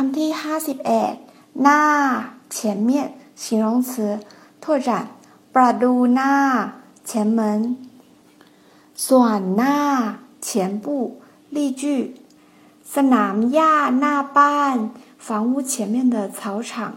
Come to 51. 前面形容词拓展。ประตูห前门。สว前部。例句。สนามหญ้าห房屋前面的草场。